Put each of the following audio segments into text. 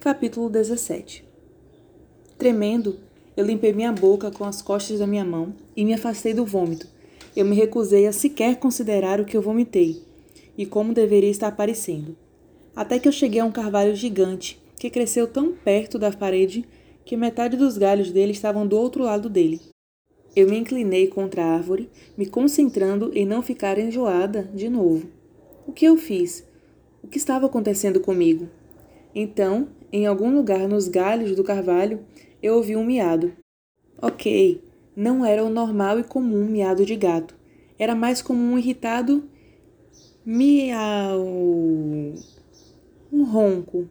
Capítulo 17 Tremendo, eu limpei minha boca com as costas da minha mão e me afastei do vômito. Eu me recusei a sequer considerar o que eu vomitei e como deveria estar parecendo. Até que eu cheguei a um carvalho gigante que cresceu tão perto da parede que metade dos galhos dele estavam do outro lado dele. Eu me inclinei contra a árvore, me concentrando em não ficar enjoada de novo. O que eu fiz? O que estava acontecendo comigo? Então, em algum lugar nos galhos do carvalho, eu ouvi um miado. Ok, não era o normal e comum miado de gato. Era mais como um irritado miau. Um ronco.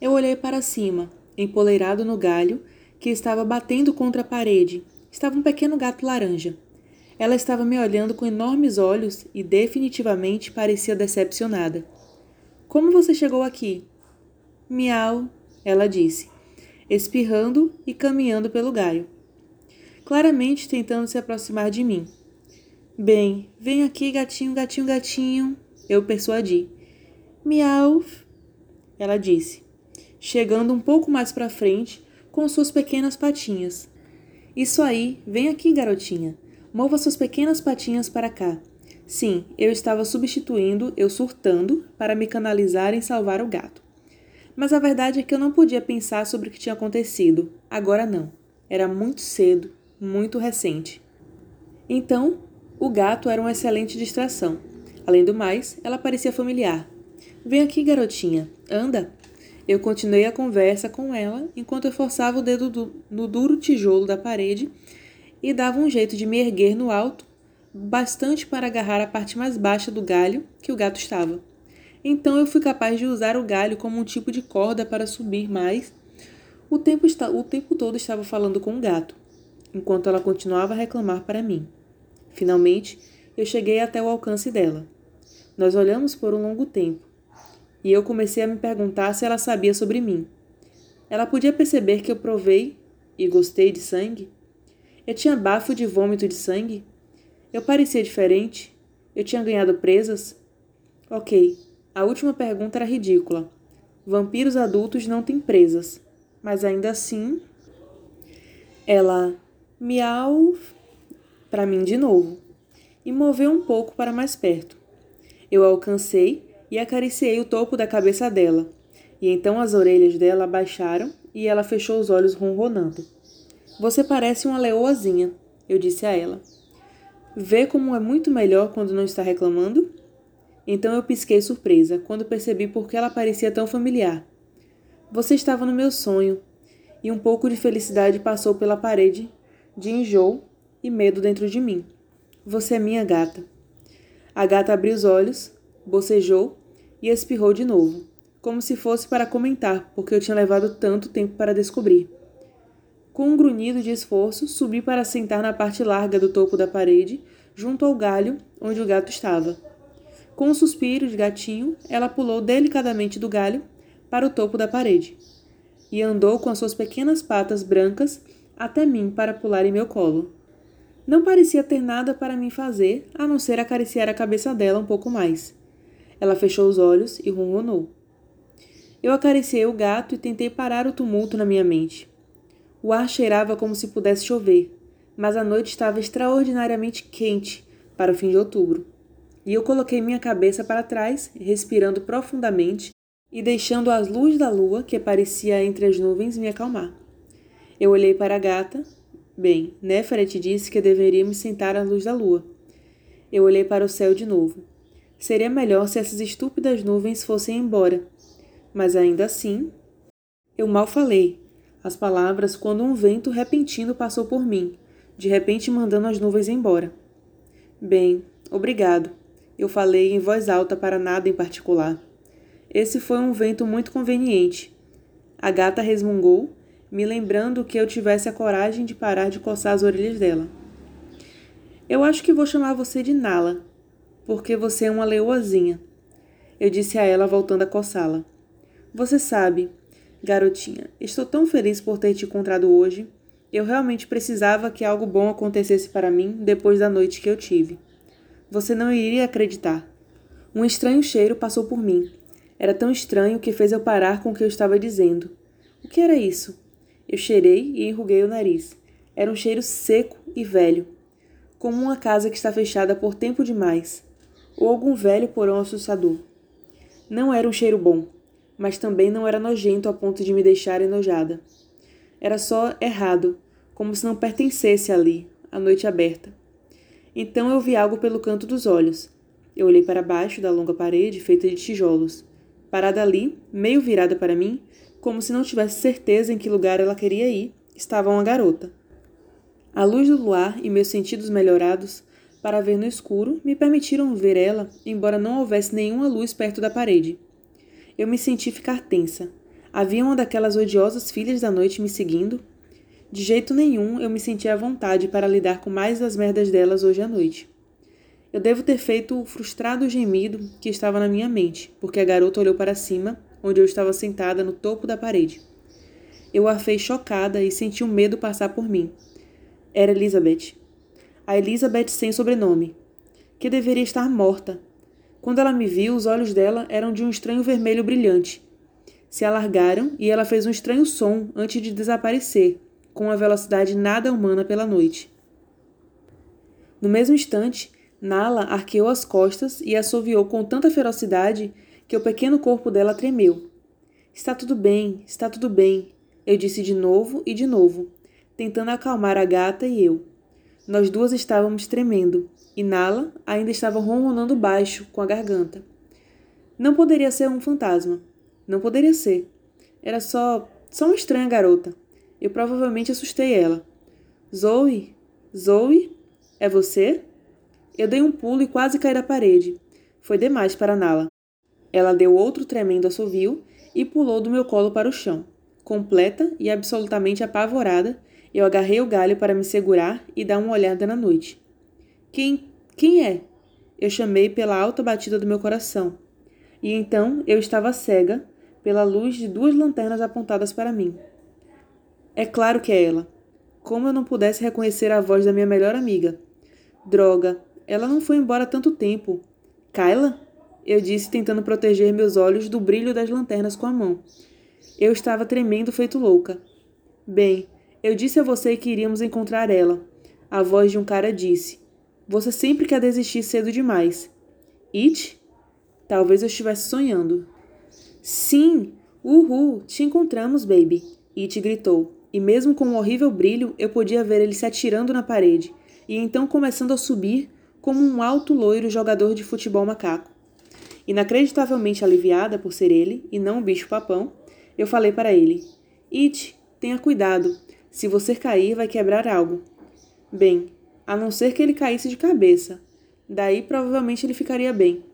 Eu olhei para cima, empoleirado no galho, que estava batendo contra a parede. Estava um pequeno gato laranja. Ela estava me olhando com enormes olhos e definitivamente parecia decepcionada. Como você chegou aqui? Miau, ela disse, espirrando e caminhando pelo galho, claramente tentando se aproximar de mim. Bem, vem aqui, gatinho, gatinho, gatinho, eu persuadi. Miau, ela disse, chegando um pouco mais para frente com suas pequenas patinhas. Isso aí, vem aqui, garotinha. Mova suas pequenas patinhas para cá. Sim, eu estava substituindo eu surtando para me canalizar em salvar o gato. Mas a verdade é que eu não podia pensar sobre o que tinha acontecido. Agora não. Era muito cedo, muito recente. Então, o gato era uma excelente distração. Além do mais, ela parecia familiar. Vem aqui, garotinha. Anda. Eu continuei a conversa com ela enquanto eu forçava o dedo do, no duro tijolo da parede e dava um jeito de me erguer no alto, bastante para agarrar a parte mais baixa do galho que o gato estava. Então eu fui capaz de usar o galho como um tipo de corda para subir mais. O tempo, está, o tempo todo estava falando com o gato, enquanto ela continuava a reclamar para mim. Finalmente, eu cheguei até o alcance dela. Nós olhamos por um longo tempo, e eu comecei a me perguntar se ela sabia sobre mim. Ela podia perceber que eu provei e gostei de sangue? Eu tinha bafo de vômito de sangue? Eu parecia diferente? Eu tinha ganhado presas? Ok, a última pergunta era ridícula. Vampiros adultos não têm presas, mas ainda assim. Ela miau para mim de novo e moveu um pouco para mais perto. Eu alcancei e acariciei o topo da cabeça dela, e então as orelhas dela abaixaram e ela fechou os olhos ronronando. Você parece uma leoazinha, eu disse a ela. Vê como é muito melhor quando não está reclamando? Então eu pisquei surpresa quando percebi por que ela parecia tão familiar. Você estava no meu sonho, e um pouco de felicidade passou pela parede de enjoo e medo dentro de mim. Você é minha gata. A gata abriu os olhos, bocejou e espirrou de novo, como se fosse para comentar porque eu tinha levado tanto tempo para descobrir. Com um grunhido de esforço, subi para sentar na parte larga do topo da parede, junto ao galho onde o gato estava. Com um suspiro de gatinho, ela pulou delicadamente do galho para o topo da parede e andou com as suas pequenas patas brancas até mim para pular em meu colo. Não parecia ter nada para mim fazer a não ser acariciar a cabeça dela um pouco mais. Ela fechou os olhos e ronronou. Eu acariciei o gato e tentei parar o tumulto na minha mente. O ar cheirava como se pudesse chover, mas a noite estava extraordinariamente quente para o fim de outubro e eu coloquei minha cabeça para trás, respirando profundamente e deixando as luzes da lua, que aparecia entre as nuvens, me acalmar. Eu olhei para a gata. Bem, Neferet disse que deveria me sentar à luz da lua. Eu olhei para o céu de novo. Seria melhor se essas estúpidas nuvens fossem embora. Mas ainda assim. Eu mal falei as palavras quando um vento repentino passou por mim, de repente mandando as nuvens embora. Bem, obrigado. Eu falei em voz alta para nada em particular. Esse foi um vento muito conveniente. A gata resmungou, me lembrando que eu tivesse a coragem de parar de coçar as orelhas dela. Eu acho que vou chamar você de Nala, porque você é uma leoazinha. Eu disse a ela, voltando a coçá-la. Você sabe, garotinha, estou tão feliz por ter te encontrado hoje. Eu realmente precisava que algo bom acontecesse para mim depois da noite que eu tive. Você não iria acreditar. Um estranho cheiro passou por mim. Era tão estranho que fez eu parar com o que eu estava dizendo. O que era isso? Eu cheirei e enruguei o nariz. Era um cheiro seco e velho, como uma casa que está fechada por tempo demais, ou algum velho porão assustador. Não era um cheiro bom, mas também não era nojento a ponto de me deixar enojada. Era só errado, como se não pertencesse ali, à noite aberta. Então eu vi algo pelo canto dos olhos. Eu olhei para baixo da longa parede feita de tijolos. Parada ali, meio virada para mim, como se não tivesse certeza em que lugar ela queria ir, estava uma garota. A luz do luar e meus sentidos melhorados para ver no escuro me permitiram ver ela, embora não houvesse nenhuma luz perto da parede. Eu me senti ficar tensa. Havia uma daquelas odiosas filhas da noite me seguindo. De jeito nenhum eu me sentia à vontade para lidar com mais das merdas delas hoje à noite. Eu devo ter feito o frustrado gemido que estava na minha mente, porque a garota olhou para cima, onde eu estava sentada no topo da parede. Eu a fei chocada e senti o um medo passar por mim. Era Elizabeth. A Elizabeth sem sobrenome, que deveria estar morta. Quando ela me viu, os olhos dela eram de um estranho vermelho brilhante. Se alargaram e ela fez um estranho som antes de desaparecer, com uma velocidade nada humana pela noite. No mesmo instante, Nala arqueou as costas e assoviou com tanta ferocidade que o pequeno corpo dela tremeu. Está tudo bem, está tudo bem, eu disse de novo e de novo, tentando acalmar a gata e eu. Nós duas estávamos tremendo, e Nala ainda estava ronronando baixo com a garganta. Não poderia ser um fantasma. Não poderia ser. Era só. só uma estranha garota. Eu provavelmente assustei ela. Zoe? Zoe? É você? Eu dei um pulo e quase caí da parede. Foi demais para Nala. Ela deu outro tremendo assovio e pulou do meu colo para o chão. Completa e absolutamente apavorada, eu agarrei o galho para me segurar e dar uma olhada na noite. Quem. quem é? Eu chamei pela alta batida do meu coração. E então eu estava cega pela luz de duas lanternas apontadas para mim. É claro que é ela. Como eu não pudesse reconhecer a voz da minha melhor amiga. Droga, ela não foi embora há tanto tempo. Kyla? Eu disse, tentando proteger meus olhos do brilho das lanternas com a mão. Eu estava tremendo feito louca. Bem, eu disse a você que iríamos encontrar ela. A voz de um cara disse: Você sempre quer desistir cedo demais. It? Talvez eu estivesse sonhando. Sim! Uhul! Te encontramos, baby! It gritou, e mesmo com um horrível brilho, eu podia ver ele se atirando na parede, e então começando a subir como um alto loiro jogador de futebol macaco. Inacreditavelmente aliviada por ser ele e não o bicho-papão, eu falei para ele: It, tenha cuidado. Se você cair, vai quebrar algo. Bem, a não ser que ele caísse de cabeça. Daí provavelmente ele ficaria bem.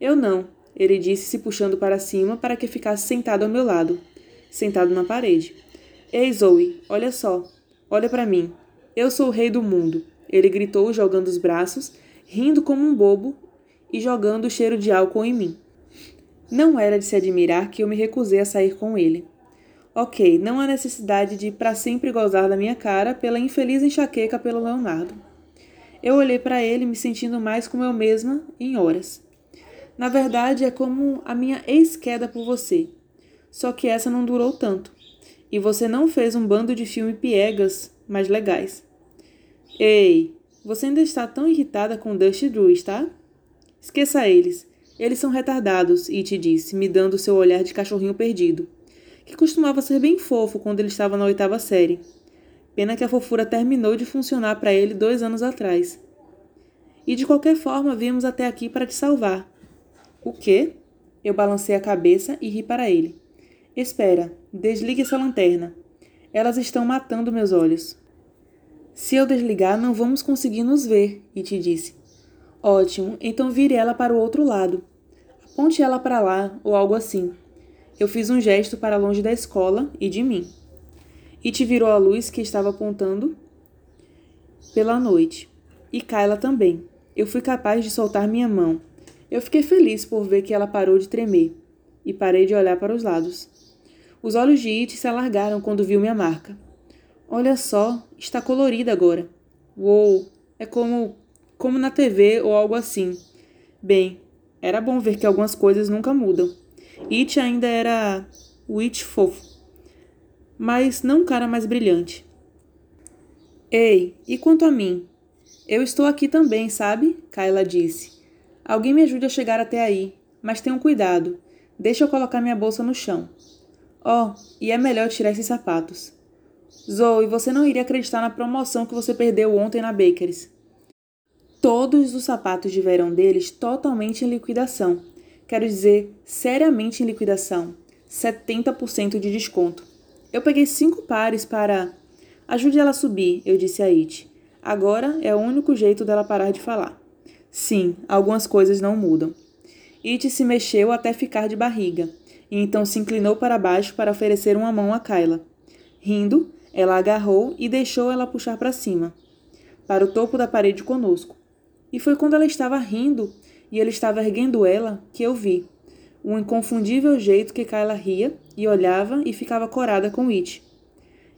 Eu não, ele disse, se puxando para cima para que ficasse sentado ao meu lado, sentado na parede. Ei, Zoe, olha só. Olha para mim. Eu sou o rei do mundo. Ele gritou, jogando os braços, rindo como um bobo e jogando o cheiro de álcool em mim. Não era de se admirar que eu me recusei a sair com ele. Ok, não há necessidade de para sempre gozar da minha cara pela infeliz enxaqueca pelo Leonardo. Eu olhei para ele me sentindo mais como eu mesma em horas. Na verdade, é como a minha ex-queda por você. Só que essa não durou tanto. E você não fez um bando de filme piegas, mas legais. Ei, você ainda está tão irritada com Dust e Drew, está? Esqueça eles. Eles são retardados, It disse, me dando seu olhar de cachorrinho perdido, que costumava ser bem fofo quando ele estava na oitava série. Pena que a fofura terminou de funcionar para ele dois anos atrás. E de qualquer forma viemos até aqui para te salvar. O quê? Eu balancei a cabeça e ri para ele. Espera, desligue essa lanterna. Elas estão matando meus olhos. Se eu desligar, não vamos conseguir nos ver, e te disse. Ótimo, então vire ela para o outro lado. Aponte ela para lá, ou algo assim. Eu fiz um gesto para longe da escola e de mim. E te virou a luz que estava apontando pela noite. E Kyla também. Eu fui capaz de soltar minha mão. Eu fiquei feliz por ver que ela parou de tremer. E parei de olhar para os lados. Os olhos de It se alargaram quando viu minha marca. Olha só, está colorida agora. Uou, é como como na TV ou algo assim. Bem, era bom ver que algumas coisas nunca mudam. It ainda era o It fofo, mas não um cara mais brilhante. Ei, e quanto a mim? Eu estou aqui também, sabe? Kyla disse. Alguém me ajude a chegar até aí, mas tenham cuidado. Deixa eu colocar minha bolsa no chão. Oh, e é melhor tirar esses sapatos. Zoe, você não iria acreditar na promoção que você perdeu ontem na Bakeries. Todos os sapatos de verão deles totalmente em liquidação. Quero dizer, seriamente em liquidação. 70% de desconto. Eu peguei cinco pares para. Ajude ela a subir, eu disse a It. Agora é o único jeito dela parar de falar. Sim, algumas coisas não mudam. It se mexeu até ficar de barriga, e então se inclinou para baixo para oferecer uma mão a Kyla. Rindo, ela agarrou e deixou ela puxar para cima, para o topo da parede conosco. E foi quando ela estava rindo e ele estava erguendo ela que eu vi o inconfundível jeito que Kyla ria e olhava e ficava corada com It.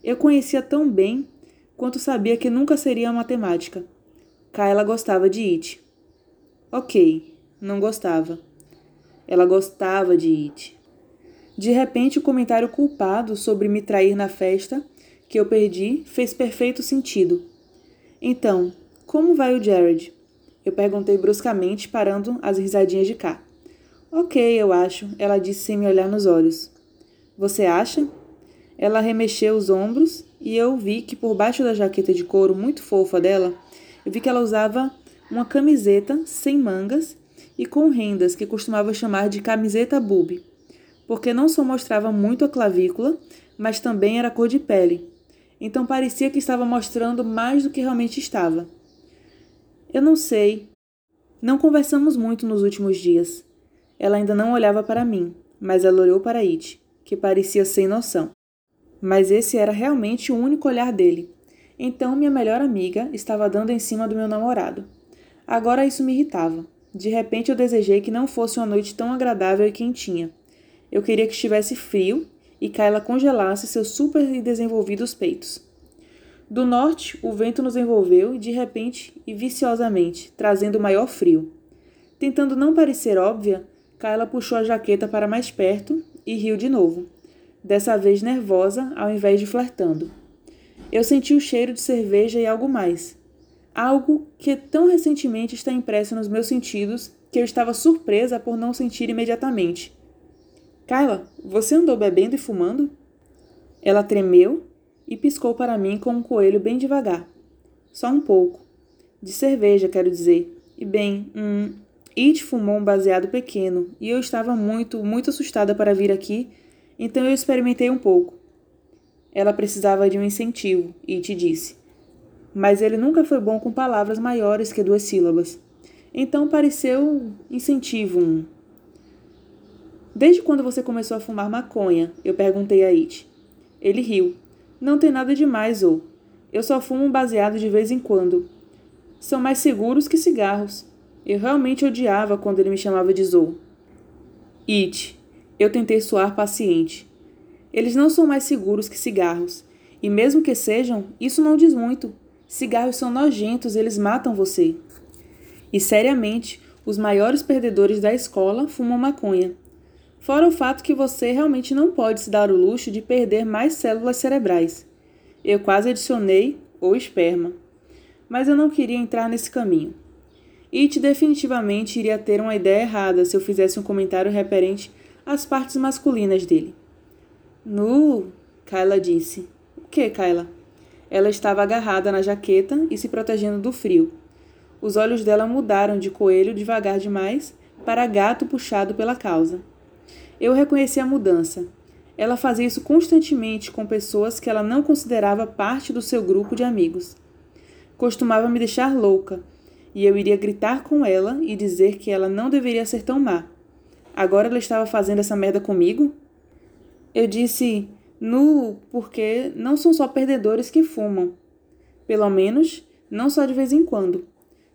Eu conhecia tão bem quanto sabia que nunca seria matemática. Kyla gostava de It. Ok, não gostava. Ela gostava de It. De repente, o comentário culpado sobre me trair na festa que eu perdi fez perfeito sentido. Então, como vai o Jared? Eu perguntei bruscamente, parando as risadinhas de cá. Ok, eu acho, ela disse sem me olhar nos olhos. Você acha? Ela remexeu os ombros e eu vi que por baixo da jaqueta de couro muito fofa dela, eu vi que ela usava uma camiseta sem mangas e com rendas que costumava chamar de camiseta boob, porque não só mostrava muito a clavícula, mas também era cor de pele. Então parecia que estava mostrando mais do que realmente estava. Eu não sei. Não conversamos muito nos últimos dias. Ela ainda não olhava para mim, mas ela olhou para It, que parecia sem noção. Mas esse era realmente o único olhar dele. Então minha melhor amiga estava dando em cima do meu namorado. Agora isso me irritava. De repente eu desejei que não fosse uma noite tão agradável e quentinha. Eu queria que estivesse frio e Kyla congelasse seus super desenvolvidos peitos. Do norte, o vento nos envolveu de repente e viciosamente, trazendo maior frio. Tentando não parecer óbvia, Kyla puxou a jaqueta para mais perto e riu de novo, dessa vez nervosa ao invés de flertando. Eu senti o cheiro de cerveja e algo mais. Algo que tão recentemente está impresso nos meus sentidos que eu estava surpresa por não sentir imediatamente. Kyla, você andou bebendo e fumando? Ela tremeu e piscou para mim com um coelho bem devagar. Só um pouco. De cerveja, quero dizer. E bem, hum, It fumou um baseado pequeno e eu estava muito, muito assustada para vir aqui, então eu experimentei um pouco. Ela precisava de um incentivo, It disse. Mas ele nunca foi bom com palavras maiores que duas sílabas. Então pareceu incentivo um. Desde quando você começou a fumar maconha? Eu perguntei a It. Ele riu. Não tem nada demais, ou. Eu só fumo um baseado de vez em quando. São mais seguros que cigarros. Eu realmente odiava quando ele me chamava de Zou. It. Eu tentei soar paciente. Eles não são mais seguros que cigarros. E mesmo que sejam, isso não diz muito. Cigarros são nojentos, eles matam você. E seriamente, os maiores perdedores da escola fumam maconha. Fora o fato que você realmente não pode se dar o luxo de perder mais células cerebrais. Eu quase adicionei ou esperma. Mas eu não queria entrar nesse caminho. It definitivamente iria ter uma ideia errada se eu fizesse um comentário referente às partes masculinas dele. Nu, Kyla disse. O que, Kyla? Ela estava agarrada na jaqueta e se protegendo do frio. Os olhos dela mudaram de coelho devagar demais para gato puxado pela causa. Eu reconheci a mudança. Ela fazia isso constantemente com pessoas que ela não considerava parte do seu grupo de amigos. Costumava me deixar louca, e eu iria gritar com ela e dizer que ela não deveria ser tão má. Agora ela estava fazendo essa merda comigo? Eu disse, nu, porque não são só perdedores que fumam. Pelo menos, não só de vez em quando.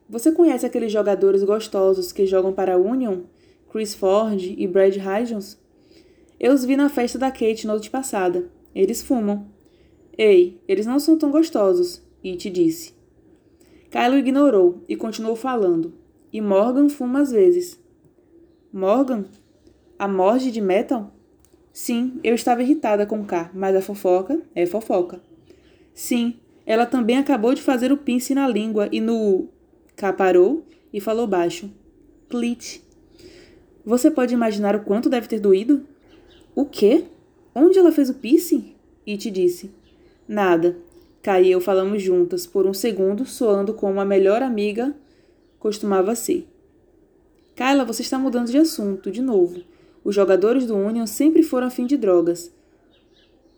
Você conhece aqueles jogadores gostosos que jogam para a Union? Chris Ford e Brad Hydons? Eu os vi na festa da Kate noite passada. Eles fumam. Ei, eles não são tão gostosos, It disse. Kylo ignorou e continuou falando. E Morgan fuma às vezes. Morgan? A morte de Metal? Sim, eu estava irritada com K, mas a fofoca é fofoca. Sim, ela também acabou de fazer o pince na língua e no. K parou e falou baixo. Clit. Você pode imaginar o quanto deve ter doído? O quê? Onde ela fez o piercing? It disse. Nada. Kai e eu falamos juntas por um segundo, soando como a melhor amiga costumava ser. Kyla, você está mudando de assunto, de novo. Os jogadores do Union sempre foram a fim de drogas.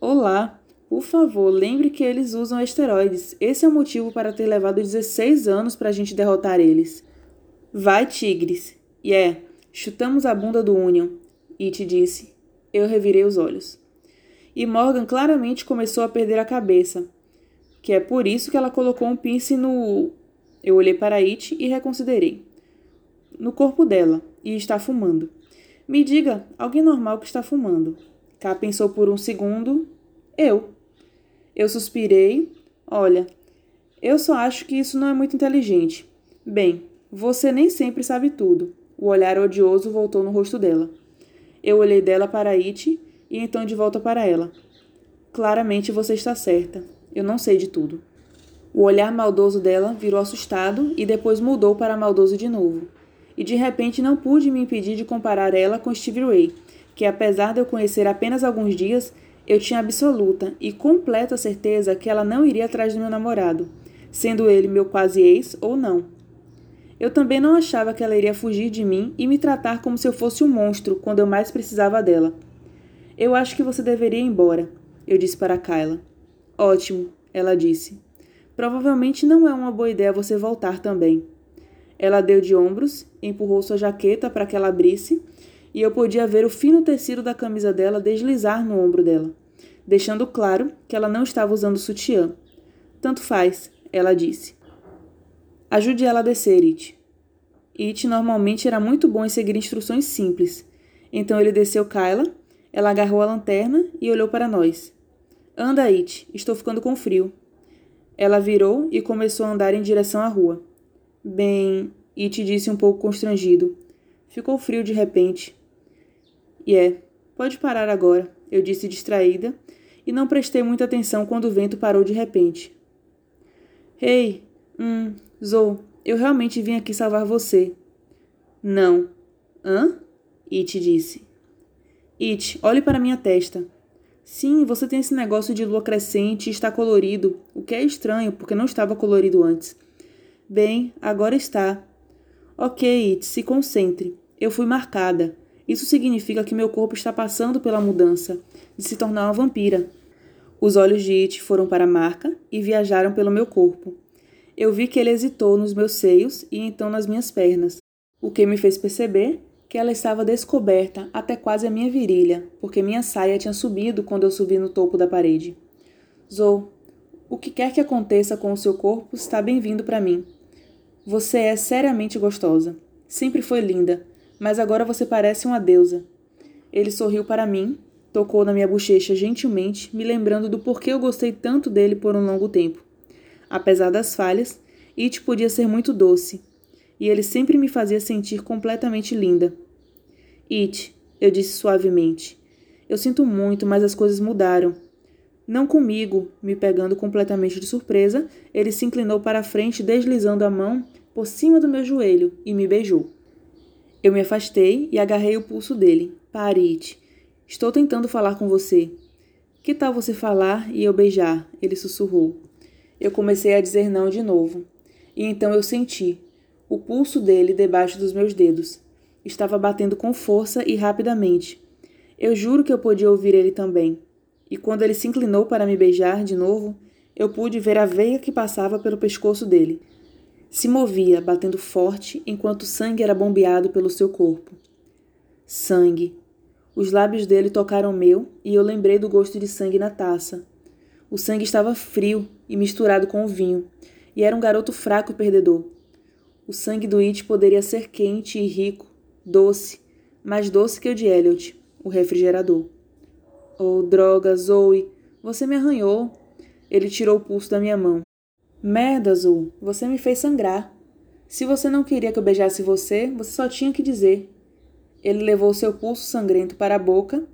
Olá, por favor, lembre que eles usam esteroides. Esse é o motivo para ter levado 16 anos para a gente derrotar eles. Vai, Tigres. E yeah, é, chutamos a bunda do Union. It disse. Eu revirei os olhos. E Morgan claramente começou a perder a cabeça, que é por isso que ela colocou um pince no. Eu olhei para It e reconsiderei. No corpo dela, e está fumando. Me diga, alguém normal que está fumando. K pensou por um segundo. Eu. Eu suspirei. Olha, eu só acho que isso não é muito inteligente. Bem, você nem sempre sabe tudo. O olhar odioso voltou no rosto dela. Eu olhei dela para It e então de volta para ela. Claramente você está certa. Eu não sei de tudo. O olhar maldoso dela virou assustado e depois mudou para maldoso de novo. E de repente não pude me impedir de comparar ela com Steve Ray, que apesar de eu conhecer apenas alguns dias, eu tinha absoluta e completa certeza que ela não iria atrás do meu namorado, sendo ele meu quase ex ou não. Eu também não achava que ela iria fugir de mim e me tratar como se eu fosse um monstro quando eu mais precisava dela. Eu acho que você deveria ir embora, eu disse para Kyla. Ótimo, ela disse. Provavelmente não é uma boa ideia você voltar também. Ela deu de ombros, empurrou sua jaqueta para que ela abrisse, e eu podia ver o fino tecido da camisa dela deslizar no ombro dela, deixando claro que ela não estava usando sutiã. Tanto faz, ela disse. Ajude ela a descer, It. It normalmente era muito bom em seguir instruções simples. Então ele desceu Kyla, ela agarrou a lanterna e olhou para nós. Anda, It, estou ficando com frio. Ela virou e começou a andar em direção à rua. Bem, It disse um pouco constrangido. Ficou frio de repente. E yeah, é, pode parar agora, eu disse distraída, e não prestei muita atenção quando o vento parou de repente. Ei, hum, Zou, eu realmente vim aqui salvar você. Não. Hã? It disse. It, olhe para minha testa. Sim, você tem esse negócio de lua crescente e está colorido, o que é estranho, porque não estava colorido antes. Bem, agora está. Ok, It, se concentre. Eu fui marcada. Isso significa que meu corpo está passando pela mudança, de se tornar uma vampira. Os olhos de It foram para a marca e viajaram pelo meu corpo. Eu vi que ele hesitou nos meus seios e então nas minhas pernas, o que me fez perceber que ela estava descoberta até quase a minha virilha, porque minha saia tinha subido quando eu subi no topo da parede. Zou, o que quer que aconteça com o seu corpo está bem-vindo para mim. Você é seriamente gostosa. Sempre foi linda, mas agora você parece uma deusa. Ele sorriu para mim, tocou na minha bochecha gentilmente, me lembrando do porquê eu gostei tanto dele por um longo tempo. Apesar das falhas, It podia ser muito doce, e ele sempre me fazia sentir completamente linda. It, eu disse suavemente. Eu sinto muito, mas as coisas mudaram. Não comigo, me pegando completamente de surpresa, ele se inclinou para a frente, deslizando a mão por cima do meu joelho e me beijou. Eu me afastei e agarrei o pulso dele. Pare, It. Estou tentando falar com você. Que tal você falar e eu beijar? Ele sussurrou. Eu comecei a dizer não de novo. E então eu senti, o pulso dele debaixo dos meus dedos. Estava batendo com força e rapidamente. Eu juro que eu podia ouvir ele também. E quando ele se inclinou para me beijar de novo, eu pude ver a veia que passava pelo pescoço dele. Se movia, batendo forte, enquanto o sangue era bombeado pelo seu corpo. Sangue. Os lábios dele tocaram meu e eu lembrei do gosto de sangue na taça. O sangue estava frio e misturado com o vinho, e era um garoto fraco e perdedor. O sangue do It poderia ser quente e rico, doce, mais doce que o de Elliot, o refrigerador. Oh, droga, Zoe, você me arranhou. Ele tirou o pulso da minha mão. Merda, Zoe, você me fez sangrar. Se você não queria que eu beijasse você, você só tinha que dizer. Ele levou seu pulso sangrento para a boca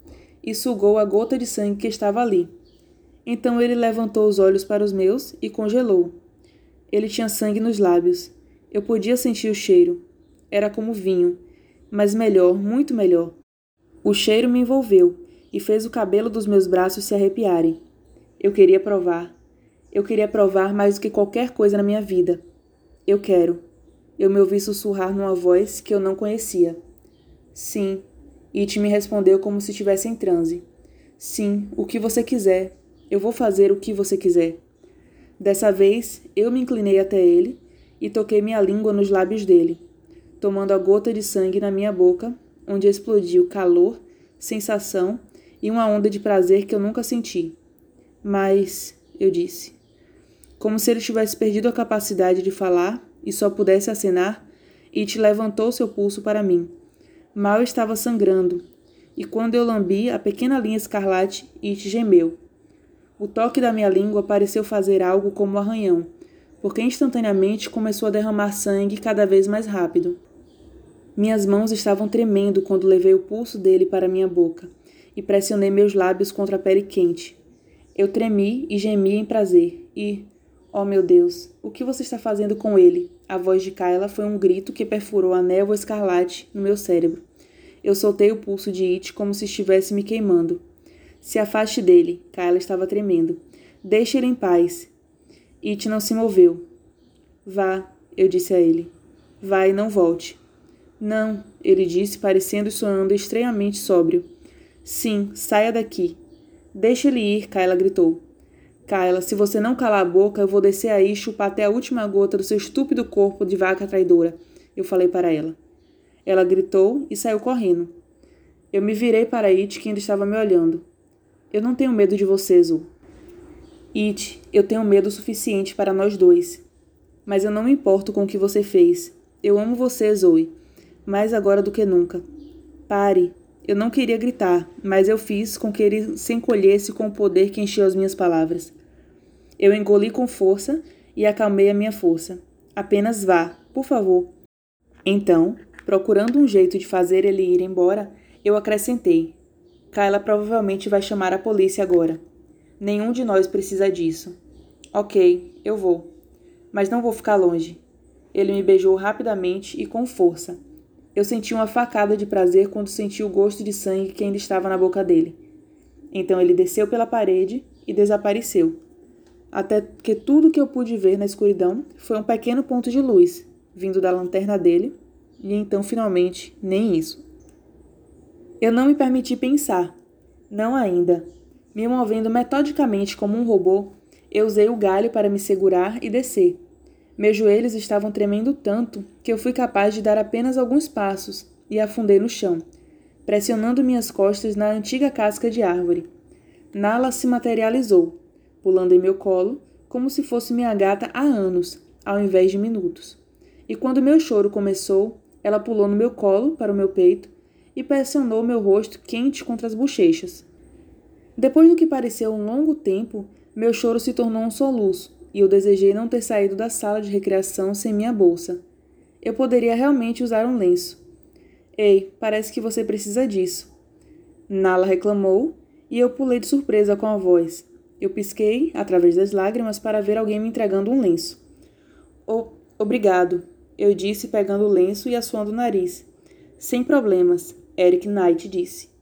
e sugou a gota de sangue que estava ali. Então ele levantou os olhos para os meus e congelou. Ele tinha sangue nos lábios. Eu podia sentir o cheiro. Era como vinho, mas melhor, muito melhor. O cheiro me envolveu e fez o cabelo dos meus braços se arrepiarem. Eu queria provar. Eu queria provar mais do que qualquer coisa na minha vida. Eu quero. Eu me ouvi sussurrar numa voz que eu não conhecia. Sim. It me respondeu como se estivesse em transe. Sim, o que você quiser. Eu vou fazer o que você quiser. Dessa vez, eu me inclinei até ele e toquei minha língua nos lábios dele, tomando a gota de sangue na minha boca, onde explodiu calor, sensação e uma onda de prazer que eu nunca senti. Mas, eu disse, como se ele tivesse perdido a capacidade de falar e só pudesse acenar, It levantou seu pulso para mim. Mal estava sangrando, e quando eu lambi a pequena linha escarlate, It gemeu. O toque da minha língua pareceu fazer algo como um arranhão, porque instantaneamente começou a derramar sangue cada vez mais rápido. Minhas mãos estavam tremendo quando levei o pulso dele para minha boca e pressionei meus lábios contra a pele quente. Eu tremi e gemi em prazer e, oh meu Deus, o que você está fazendo com ele? A voz de Kyla foi um grito que perfurou a névoa escarlate no meu cérebro. Eu soltei o pulso de It como se estivesse me queimando. Se afaste dele. Kyla estava tremendo. Deixe ele em paz. It não se moveu. Vá, eu disse a ele. Vá e não volte. Não, ele disse, parecendo e soando estranhamente sóbrio. Sim, saia daqui. Deixe ele ir, Kyla gritou. Kyla, se você não calar a boca, eu vou descer aí e chupar até a última gota do seu estúpido corpo de vaca traidora, eu falei para ela. Ela gritou e saiu correndo. Eu me virei para It, que ainda estava me olhando. Eu não tenho medo de você, Zul. It, eu tenho medo suficiente para nós dois. Mas eu não me importo com o que você fez. Eu amo você, Zoe. Mais agora do que nunca. Pare. Eu não queria gritar, mas eu fiz com que ele se encolhesse com o poder que encheu as minhas palavras. Eu engoli com força e acalmei a minha força. Apenas vá, por favor. Então, procurando um jeito de fazer ele ir embora, eu acrescentei: Kyla provavelmente vai chamar a polícia agora. Nenhum de nós precisa disso. Ok, eu vou. Mas não vou ficar longe. Ele me beijou rapidamente e com força. Eu senti uma facada de prazer quando senti o gosto de sangue que ainda estava na boca dele. Então ele desceu pela parede e desapareceu. Até que tudo que eu pude ver na escuridão foi um pequeno ponto de luz, vindo da lanterna dele, e então finalmente nem isso. Eu não me permiti pensar. Não ainda. Me movendo metodicamente como um robô, eu usei o galho para me segurar e descer. Meus joelhos estavam tremendo tanto que eu fui capaz de dar apenas alguns passos e afundei no chão, pressionando minhas costas na antiga casca de árvore. Nala se materializou, pulando em meu colo como se fosse minha gata há anos, ao invés de minutos. E quando meu choro começou, ela pulou no meu colo para o meu peito e pressionou meu rosto quente contra as bochechas. Depois do que pareceu um longo tempo, meu choro se tornou um soluço e eu desejei não ter saído da sala de recreação sem minha bolsa. Eu poderia realmente usar um lenço. Ei, parece que você precisa disso. Nala reclamou e eu pulei de surpresa com a voz. Eu pisquei, através das lágrimas, para ver alguém me entregando um lenço. Obrigado, eu disse, pegando o lenço e assoando o nariz. Sem problemas. Eric Knight disse.